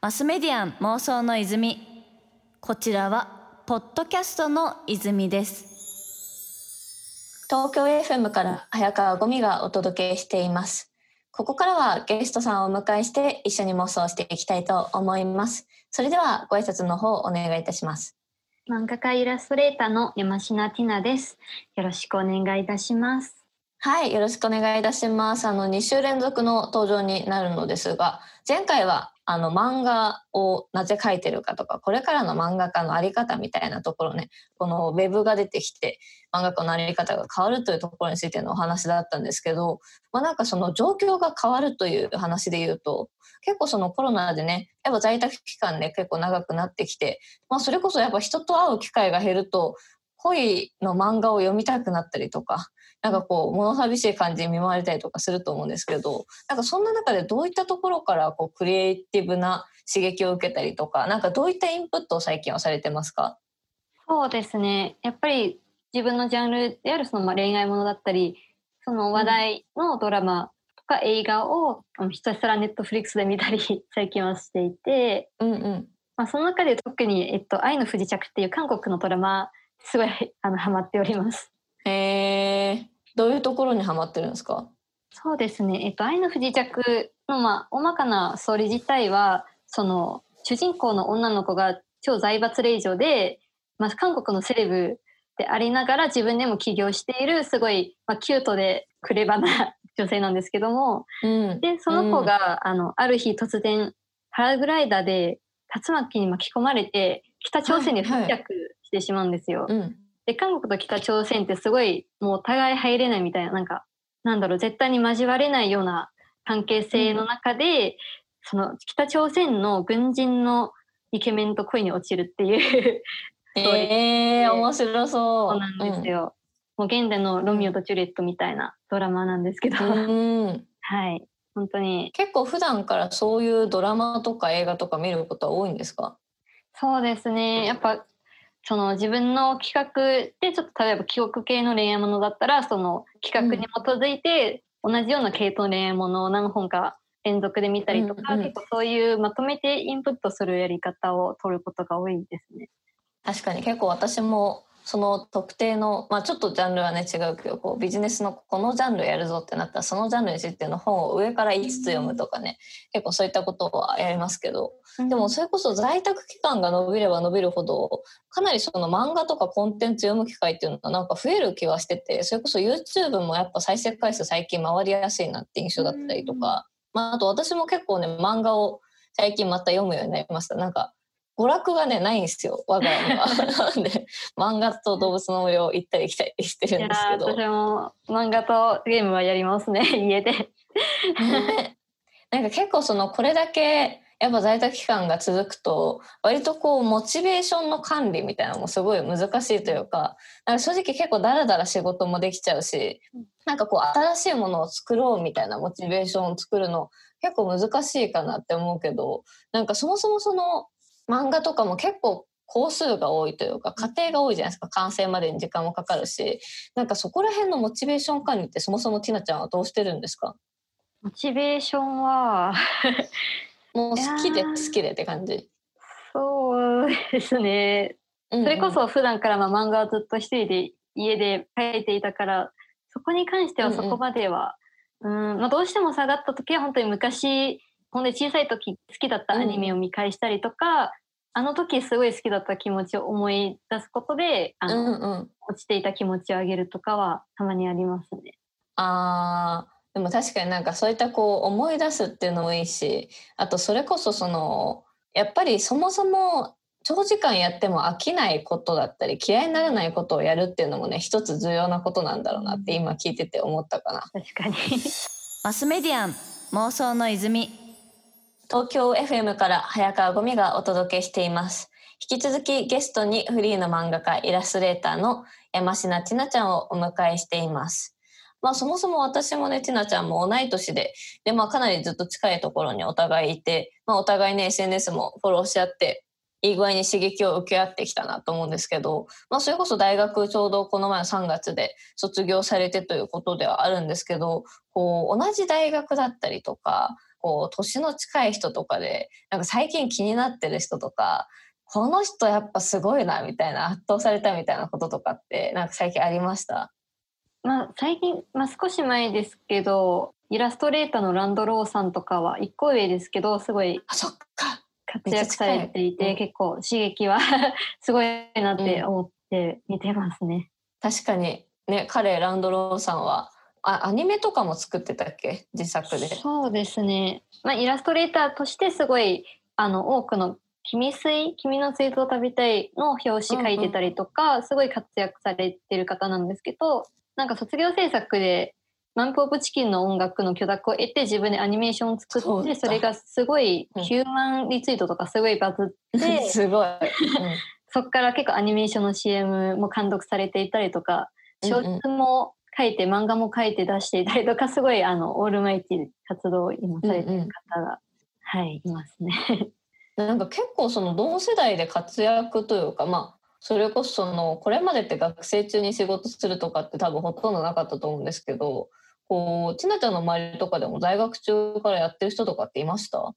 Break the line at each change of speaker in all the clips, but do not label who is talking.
マスメディアン妄想の泉。こちらはポッドキャストの泉です。
東京 FM から早川ゴミがお届けしています。ここからはゲストさんをお迎えして一緒に妄想していきたいと思います。それではご挨拶の方お願いいたします。
漫画家イラストレーターの山科ティナです。よろしくお願いいたします
はいよろしくお願いいたします。あの2週連続の登場になるのですが前回はあの漫画をなぜ描いてるかとかこれからの漫画家の在り方みたいなところねこのウェブが出てきて漫画家の在り方が変わるというところについてのお話だったんですけど、まあ、なんかその状況が変わるという話で言うと結構そのコロナでねやっぱ在宅期間ね結構長くなってきて、まあ、それこそやっぱ人と会う機会が減ると恋の漫画を読みたくなったりとかなんかこう物寂しい感じに見舞われたりとかすると思うんですけどなんかそんな中でどういったところからこうクリエイティブな刺激を受けたりとかなんかどういったインプットを最近はされてますか？
そうですね。やっぱり自分のジャンルであるそのまあ恋愛ものだったりその話題のドラマとか映画をひたすらネットフリックスで見たり 最近はしていて、
うんうん。
まあ、その中で特に、えっと「愛の不時着」っていう韓国のドラマすごいあのハマっております。
へえどういうところにハマってるんですか？
そうですね、えっと、愛の不時着の、まあ、大まかなストーリー自体はその主人公の女の子が超財閥令嬢で、まあ、韓国のセレブでありながら自分でも起業しているすごい、まあ、キュートでクレバな女性なんですけども、
うん、
でその子が、うん、あのある日突然パラグライダーで竜巻に巻き込まれて北朝鮮に不時着してしまうんですよ。
はいうん。
で韓国と北朝鮮ってすごいもうお互い入れないみたいななんかなんだろう絶対に交われないような関係性の中で、うん、その北朝鮮の軍人のイケメンと恋に落ちるっていう
えー、面白そう。
そうなんですよ。うん、もう現代のロミオとジュリエットみたいなドラマなんですけど、
うん、
はい。本当に。
結構普段からそういうドラマとか映画とか見ることは多いんですか？
そうですね。やっぱその自分の企画でちょっと例えば記憶系の恋愛ものだったらその企画に基づいて同じような系統の恋愛ものを何本か連続で見たりとか、うんうん、結構そういうまとめてインプットするやり方を取ることが多いですね。
確かに結構私もその特定の、まあ、ちょっとジャンルはね違うけどこうビジネスのこのジャンルやるぞってなったらそのジャンルについての本を上から5つ読むとかね結構そういったことはやりますけどでもそれこそ在宅期間が伸びれば伸びるほどかなりその漫画とかコンテンツ読む機会っていうのがなんか増える気はしててそれこそ YouTube もやっぱ再生回数最近回りやすいなって印象だったりとか、まあ、あと私も結構ね漫画を最近また読むようになりました。なんか娯楽がねないんですよ我が家には。な んで漫画と動物の森を行ったり来たりしてるんですけど。
私も漫画とゲームはやりますね 家で。
ね、なんか結構そのこれだけやっぱ在宅期間が続くと割とこうモチベーションの管理みたいなのもすごい難しいというかなんか正直結構ダラダラ仕事もできちゃうしなんかこう新しいものを作ろうみたいなモチベーションを作るの結構難しいかなって思うけどなんかそもそもその漫画とかも結構工数が多いというか過程が多いじゃないですか。完成までに時間もかかるし。なんかそこら辺のモチベーション管理ってそもそもティナちゃんはどうしてるんですか？
モチベーションは
もう好きで好きでって感じ？
そうですね、それこそ普段からまあ漫画はずっと一人で家で描いていたからそこに関してはそこまでは、うん、うん、まあ、どうしても下がった時は本当に昔ほんで小さい時好きだったアニメを見返したりとか、うん、あの時すごい好きだった気持ちを思い出すことであの、
うんうん、
落ちていた気持ちを上げるとかはたまにありますね。
あでも確かになんかそういったこう思い出すっていうのもいいしあとそれこそそのやっぱりそもそも長時間やっても飽きないことだったり嫌いにならないことをやるっていうのもね一つ重要なことなんだろうなって今聞いてて思ったかな。
確かに
マスメディアン妄想の泉
東京 FM から早川ゴミがお届けしています。引き続きゲストにフリーの漫画家イラストレーターの山科千奈ちゃんをお迎えしています。まあそもそも私もね、千奈ちゃんも同い年で、でまあかなりずっと近いところにお互いいて、まあお互いね、SNS もフォローし合って、いい具合に刺激を受け合ってきたなと思うんですけど、まあそれこそ大学ちょうどこの前の3月で卒業されてということではあるんですけど、こう同じ大学だったりとか、こう年の近い人とかでなんか最近気になってる人とかこの人やっぱすごいなみたいな圧倒されたみたいなこととかってなんか最近ありました？
まあ、最近、まあ、少し前ですけどイラストレーターのランドローさんとかは1個上ですけどすごい活躍されていて、結構刺激は すごいなって思って見てますね。
確かに。ね彼ランドローさんはあアニメとかも作ってたっけ？自作で。
そうですね、まあ、イラストレーターとしてすごいあの多くの「君水君の水筒を食べたい」の表紙書いてたりとか、うんうん、すごい活躍されてる方なんですけどなんか卒業制作でマンプ・オブ・チキンの音楽の許諾を得て自分でアニメーションを作ってそれがすごいヒューマンリツイートとかすごいバズって
すごい、うん、
そっから結構アニメーションの CM も監督されていたりとか小説も書いて、漫画も書いて出していたりとかすごいあのオールマイティ活動を今されてる方が、うんうん、はいいますね。
なんか結構その同世代で活躍というかまあそれこそそのこれまでって学生中に仕事するとかって多分ほとんどなかったと思うんですけどこうちなちゃんの周りとかでも在学中からやってる人とかっていました？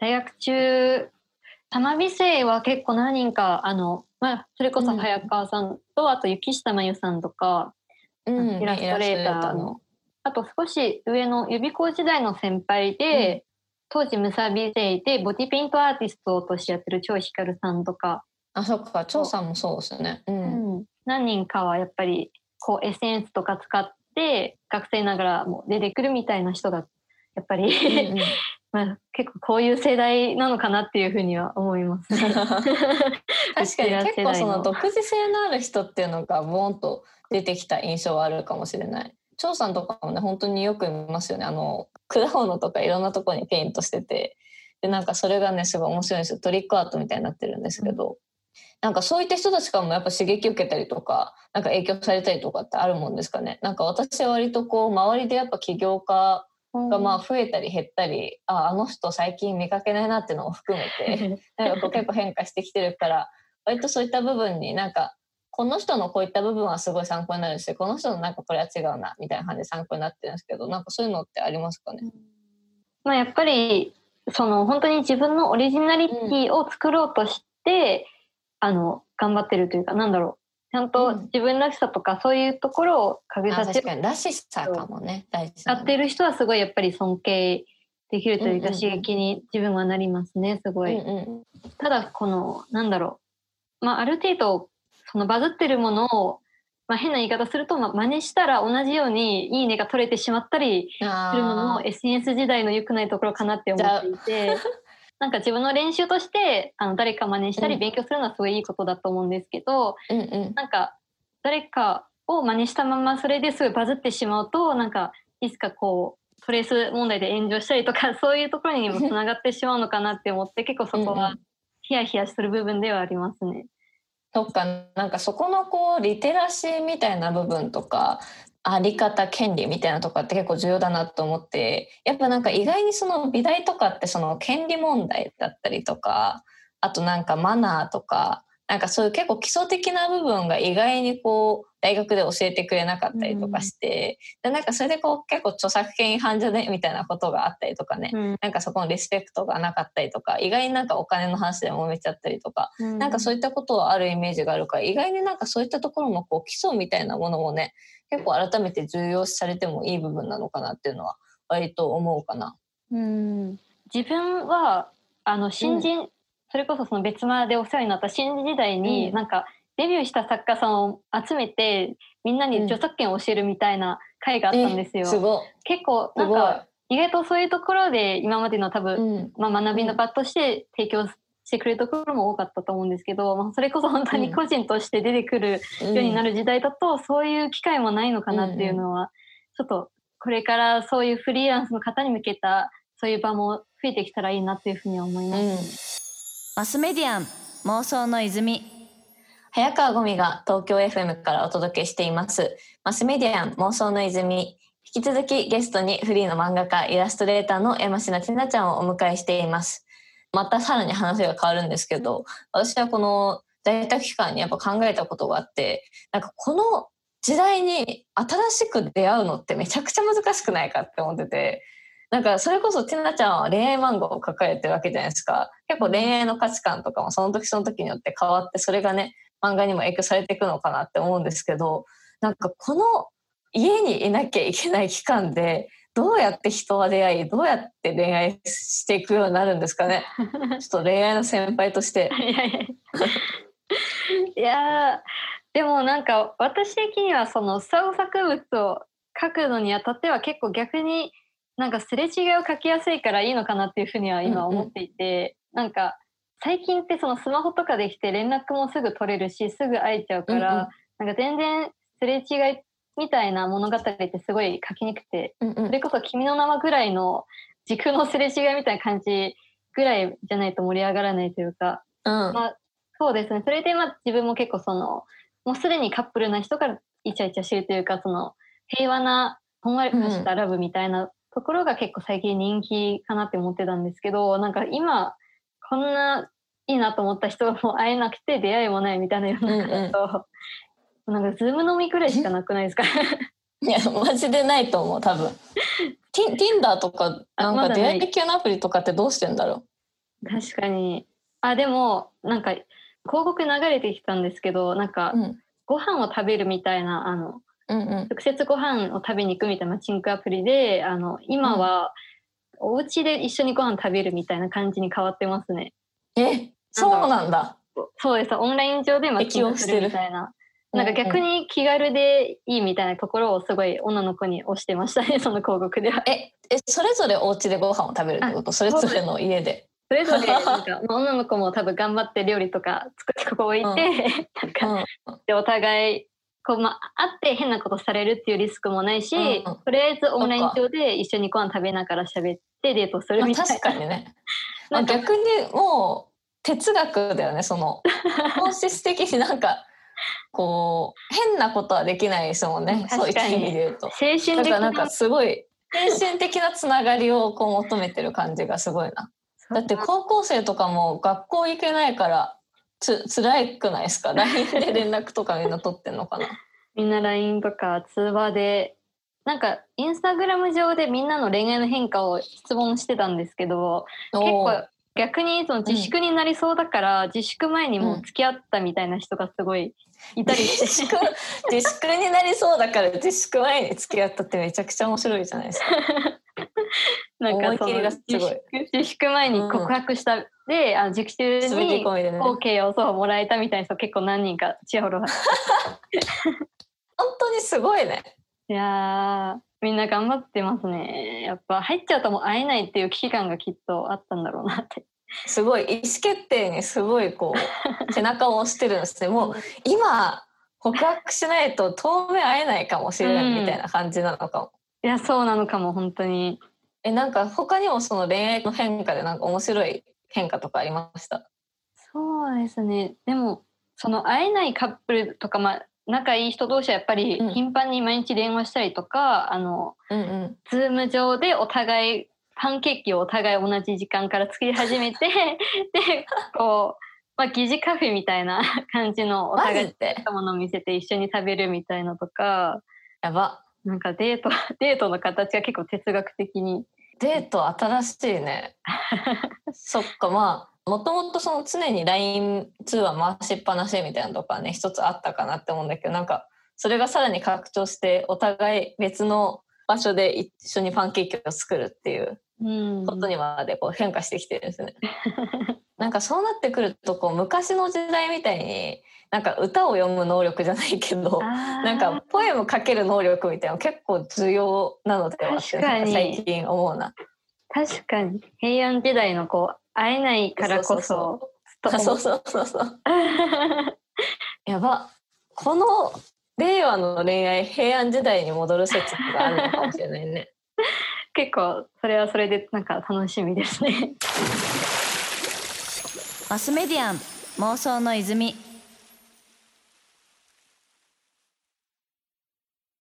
在学中玉美生は結構何人かあの、まあ、それこそ早川さんと、うん、あと雪下真由さんとか、うん、イラストレーターの。あと少し上の予備校時代の先輩で、うん、当時むさび生でボディペイントアーティストとしてやってる超ひかるさんとか。
あそっか張さんもそうですね、うん、
うん、何人かはやっぱりこうエッセンスとか使って学生ながらも出てくるみたいな人がやっぱり。うん、まあ、結構こういう世代なのかなっていうふうには思います、
確かに結構その独自性のある人っていうのがボーンと出てきた印象はあるかもしれない。張さんとかもね本当によく見ますよね。あの果物とかいろんなとこにペイントしてて。でなんかそれがねすごい面白いんですよ。トリックアートみたいになってるんですけど、なんかそういった人たちからもやっぱ刺激受けたりとかなんか影響されたりとかってあるもんですかね。なんか私は割とこう周りでやっぱ起業家がまあ増えたり減ったり、うん、ああの人最近見かけないなっていうのを含めて なんかこう結構変化してきてるから割とそういった部分になんかこの人のこういった部分はすごい参考になるしこの人のなんかこれは違うなみたいな感じで参考になってるんですけどなんかそういうのってありますかね、
まあ、やっぱりその本当に自分のオリジナリティを作ろうとして、あの頑張ってるというかなんだろうちゃんと自分らしさとかそういうところを
陰させて、らしさかもね。
大事やってる人はすごいやっぱり尊敬できるというか、刺激に自分はなりますねすごい、うんうん、ただこのなんだろう。まあある程度そのバズってるものをまあ、変な言い方すると、まあ、真似したら同じようにいいねが取れてしまったりするのも SNS 時代の良くないところかなって思っていてなんか自分の練習としてあの誰か真似したり勉強するのはすごいいいことだと思うんですけど、うんうん、なんか誰かを真似したままそれですごいバズってしまうとなんかいつかこうトレース問題で炎上したりとか そういうところにもつながってしまうのかなって思って結構そこはヒヤヒヤする部分ではありますね。
そっかなんかそこのこうリテラシーみたいな部分とかあり方権利みたいなとかって結構重要だなと思ってやっぱなんか意外にその美大とかってその権利問題だったりとかあとなんかマナーとかなんかそういう結構基礎的な部分が意外にこう大学で教えてくれなかったりとかして、うん、でなんかそれでこう結構著作権違反じゃねみたいなことがあったりとかね、うん、なんかそこのリスペクトがなかったりとか意外になんかお金の話で揉めちゃったりとか、うん、なんかそういったことはあるイメージがあるから意外になんかそういったところもこう基礎みたいなものもね結構改めて重要視されてもいい部分なのかなっていうのは割と思うかな。
うん。自分はあの新人、それこそその別間でお世話になった新時代に、なんかデビューした作家さんを集めてみんなに著作権を教えるみたいな会があったんですよ。
す
結構なんか意外とそういうところで今までの多分、まあ、学びの場として提供してくれるところも多かったと思うんですけど、まあ、それこそ本当に個人として出てくるようになる時代だと、そういう機会もないのかなっていうのは、ちょっとこれからそういうフリーランスの方に向けたそういう場も増えてきたらいいなっていうふうに思います。
マスメディアン妄想の泉。
早川ゴミが東京 FM からお届けしています。マスメディアン妄想の泉。引き続きゲストにフリーの漫画家イラストレーターの山科千奈ちゃんをお迎えしています。またさらに話が変わるんですけど私はこの在宅期間にやっぱ考えたことがあってなんかこの時代に新しく出会うのってめちゃくちゃ難しくないかって思ってて。なんかそれこそティナちゃんは恋愛漫画を書かれてるわけじゃないですか。結構恋愛の価値観とかもその時その時によって変わってそれがね漫画にも影響されていくのかなって思うんですけどなんかこの家にいなきゃいけない期間でどうやって人は出会いどうやって恋愛していくようになるんですかね。ちょっと恋愛の先輩として。
いや でもなんか私的にはその創作物を書くのにあたっては結構逆になんかすれ違いを書きやすいからいいのかなっていうふうには今思っていて、うんうん、なんか最近ってそのスマホとかできて連絡もすぐ取れるしすぐ会えちゃうから、うんうん、なんか全然すれ違いみたいな物語ってすごい書きにくくて、うんうん、それこそ「君の名は」ぐらいの時空のすれ違いみたいな感じぐらいじゃないと盛り上がらないというか、うん、まあ、そうですね。それでまあ自分も結構そのもうすでにカップルな人からイチャイチャしてるというかその平和なほんわりとしたラブみたいなところが結構最近人気かなって思ってたんですけどなんか今こんないいなと思った人も会えなくて出会いもないみたいな世の中だと、うんうん、なんか Zoom 飲みくらいしかなくないですか？
いやマジでないと思う多分。ティ Tinder とかなんか出会い系のアプリとかってどうしてんだろ
う？確かに。あでもなんか広告流れてきたんですけどなんか、うん、ご飯を食べるみたいなあの、うんうん、直接ご飯を食べに行くみたいなマッチングアプリであの今は、お家で一緒にご飯食べるみたいな感じに変わってますね。
えそうなんだ。
そうですオンライン上でマッチングするみたいな。なんか逆に気軽でいいみたいなところをすごい女の子に押してましたね その広告では。
ええそれぞれお家でご飯を食べるってこと？それぞれの家で。
そ れぞれなんか女の子も多分頑張って料理とか作ってここ置いて、うん、なんか、うん、でお互いこう、まあ、会って変なことされるっていうリスクもないし、うん、とりあえずオンライン上で一緒にご飯食べながら喋ってデートするみたいな。
まあ、確かにね。まあ、逆にもう哲学だよねその本質的になんかこう変なことはできないですもんねそういう意味で言うと。
精神的
なんかすごい精神的なつながりをこう求めてる感じがすごいな。だって高校生とかも学校行けないからつ辛いくないですか？LINE で連絡とかみんな取ってんのかな？
みんな LINE とか通話でなんかインスタグラム上でみんなの恋愛の変化を質問してたんですけど結構逆にその自粛になりそうだから、うん、自粛前にも付き合ったみたいな人がすごいいたりして、
自粛？自粛になりそうだから自粛前に付き合ったってめちゃくちゃ面白いじゃないですか。
なんかその自粛自粛前に告白した、うん、であの自粛に OK をそうもらえたみたいな人結構何人かちやほろ本
当にすごいね。
いやみんな頑張ってますね。やっぱ入っちゃうともう会えないっていう危機感がきっとあったんだろうなって。
すごい意思決定にすごいこう 背中を押してるんですね。もう今告白しないと当面会えないかもしれないみたいな感じなのかも。
うん、いやそうなのかも本当に。
えなんか他にもその恋愛の変化でなんか面白い変化とかありました？
そうですね。でもその会えないカップルとか、まあ、仲いい人同士はやっぱり頻繁に毎日電話したりとか、うん、あの、うんうん、ズーム上でお互いパンケーキをお互い同じ時間から作り始めて でこう、まあ、疑似カフェみたいな 感じのお互いたものを見せて一緒に食べるみたいなとか
やば。
なんかデート デートの形が結構哲学的に
デート新しいねそっかまあもともとその常に LINE 通話回しっぱなしみたいなとかね一つあったかなって思うんだけどなんかそれがさらに拡張してお互い別の場所で一緒にパンケーキを作るっていうことにまでこう変化してきてるんですね。なんかそうなってくるとこう昔の時代みたいになんか歌を読む能力じゃないけどなんかポエム書ける能力みたいな結構重要なのではって最近思うな。
確かに。平安時代のこう会えないからこそ
そうそうそう。そう やば。この令和の恋愛平安時代に戻る説があるのかもしれないね。
結構それはそれでなんか楽しみですね。
マスメディアン妄想の泉